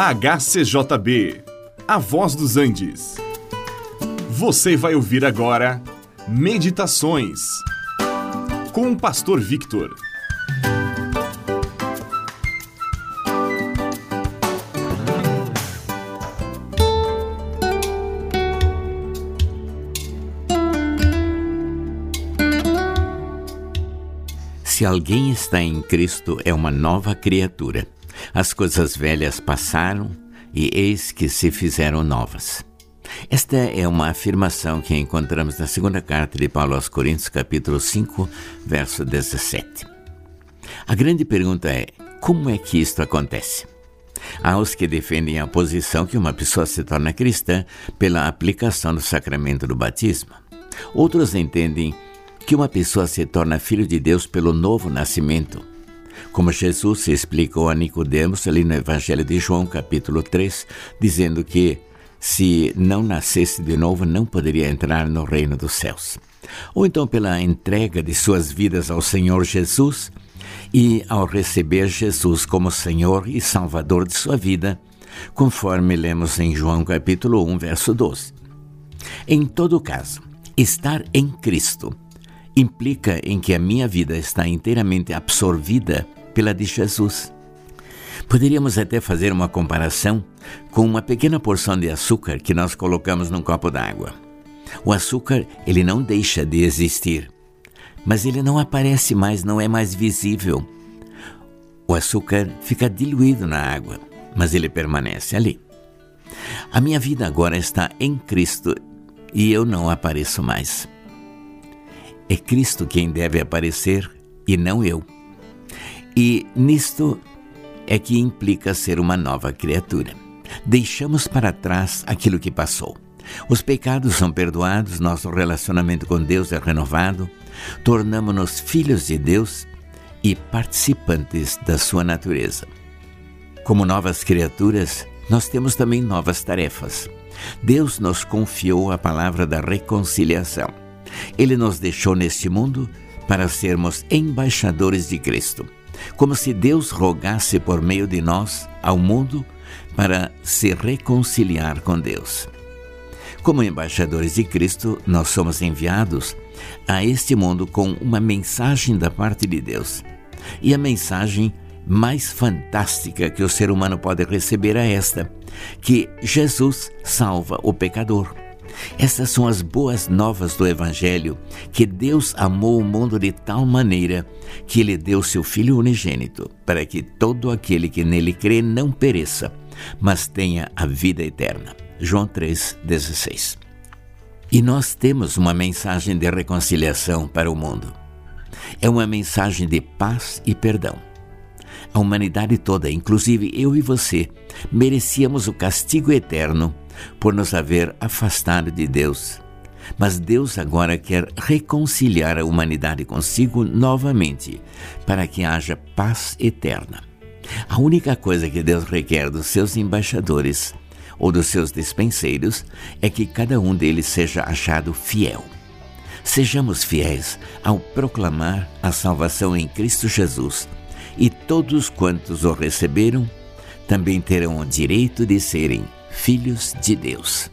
HCJB, A Voz dos Andes. Você vai ouvir agora Meditações com o Pastor Victor. Se alguém está em Cristo, é uma nova criatura. As coisas velhas passaram e eis que se fizeram novas. Esta é uma afirmação que encontramos na segunda carta de Paulo aos Coríntios, capítulo 5, verso 17. A grande pergunta é: como é que isto acontece? Há os que defendem a posição que uma pessoa se torna cristã pela aplicação do sacramento do batismo. Outros entendem que uma pessoa se torna filho de Deus pelo novo nascimento. Como Jesus explicou a Nicodemos ali no Evangelho de João, capítulo 3, dizendo que se não nascesse de novo, não poderia entrar no reino dos céus. Ou então pela entrega de suas vidas ao Senhor Jesus e ao receber Jesus como Senhor e Salvador de sua vida, conforme lemos em João capítulo 1, verso 12. Em todo caso, estar em Cristo implica em que a minha vida está inteiramente absorvida pela de Jesus. Poderíamos até fazer uma comparação com uma pequena porção de açúcar que nós colocamos num copo d'água. O açúcar, ele não deixa de existir, mas ele não aparece mais, não é mais visível. O açúcar fica diluído na água, mas ele permanece ali. A minha vida agora está em Cristo e eu não apareço mais. É Cristo quem deve aparecer e não eu. E nisto é que implica ser uma nova criatura. Deixamos para trás aquilo que passou. Os pecados são perdoados, nosso relacionamento com Deus é renovado, tornamos-nos filhos de Deus e participantes da sua natureza. Como novas criaturas, nós temos também novas tarefas. Deus nos confiou a palavra da reconciliação. Ele nos deixou neste mundo para sermos embaixadores de Cristo, como se Deus rogasse por meio de nós ao mundo para se reconciliar com Deus. Como embaixadores de Cristo, nós somos enviados a este mundo com uma mensagem da parte de Deus. E a mensagem mais fantástica que o ser humano pode receber é esta: que Jesus salva o pecador. Essas são as boas novas do Evangelho, que Deus amou o mundo de tal maneira que ele deu seu Filho unigênito, para que todo aquele que nele crê não pereça, mas tenha a vida eterna. João 3,16. E nós temos uma mensagem de reconciliação para o mundo. É uma mensagem de paz e perdão. A humanidade toda, inclusive eu e você, merecíamos o castigo eterno por nos haver afastado de Deus. Mas Deus agora quer reconciliar a humanidade consigo novamente, para que haja paz eterna. A única coisa que Deus requer dos seus embaixadores ou dos seus dispenseiros é que cada um deles seja achado fiel. Sejamos fiéis ao proclamar a salvação em Cristo Jesus, e todos quantos o receberam também terão o direito de serem filhos de Deus.